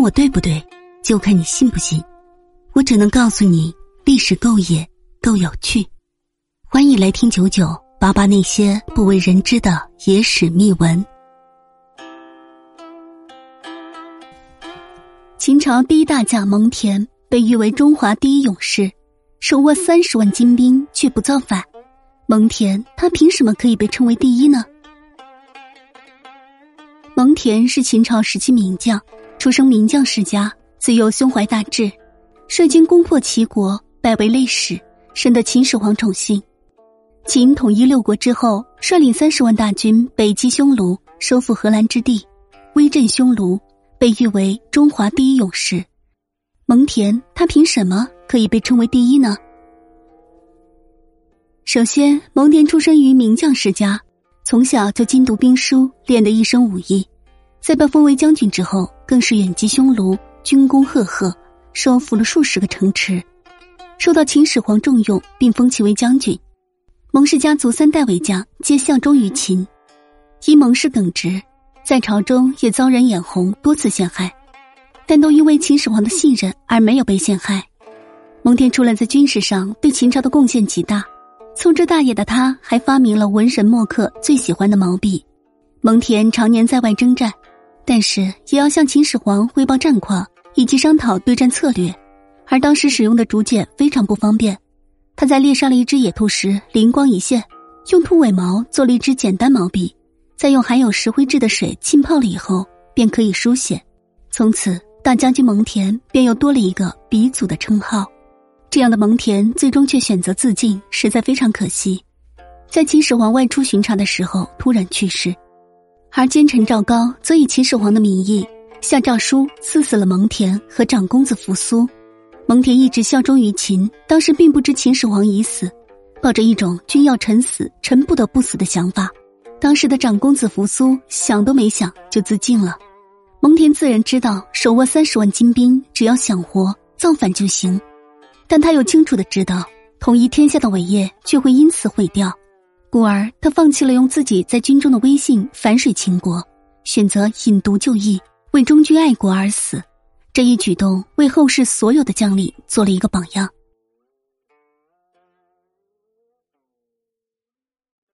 我对不对，就看你信不信。我只能告诉你，历史够野，够有趣。欢迎来听九九八八那些不为人知的野史秘闻。秦朝第一大将蒙恬被誉为中华第一勇士，手握三十万精兵却不造反。蒙恬他凭什么可以被称为第一呢？蒙恬是秦朝时期名将，出生名将世家，自幼胸怀大志，率军攻破齐国，拜为内史，深得秦始皇宠幸。秦统一六国之后，率领三十万大军北击匈奴，收复荷兰之地，威震匈奴，被誉为中华第一勇士。蒙恬他凭什么可以被称为第一呢？首先，蒙恬出生于名将世家，从小就精读兵书，练得一身武艺。在被封为将军之后，更是远击匈奴，军功赫赫，收复了数十个城池，受到秦始皇重用，并封其为将军。蒙氏家族三代为将，皆效忠于秦。因蒙氏耿直，在朝中也遭人眼红，多次陷害，但都因为秦始皇的信任而没有被陷害。蒙恬除了在军事上对秦朝的贡献极大，粗枝大叶的他，还发明了文人墨客最喜欢的毛笔。蒙恬常年在外征战。但是也要向秦始皇汇报战况，以及商讨对战策略，而当时使用的竹简非常不方便。他在猎杀了一只野兔时灵光一现，用兔尾毛做了一支简单毛笔，再用含有石灰质的水浸泡了以后，便可以书写。从此，大将军蒙恬便又多了一个鼻祖的称号。这样的蒙恬最终却选择自尽，实在非常可惜。在秦始皇外出巡查的时候，突然去世。而奸臣赵高则以秦始皇的名义下诏书赐死了蒙恬和长公子扶苏。蒙恬一直效忠于秦，当时并不知秦始皇已死，抱着一种君要臣死，臣不得不死的想法。当时的长公子扶苏想都没想就自尽了。蒙恬自然知道手握三十万精兵，只要想活造反就行，但他又清楚的知道统一天下的伟业却会因此毁掉。故而，他放弃了用自己在军中的威信反水秦国，选择引毒就义，为忠君爱国而死。这一举动为后世所有的将领做了一个榜样。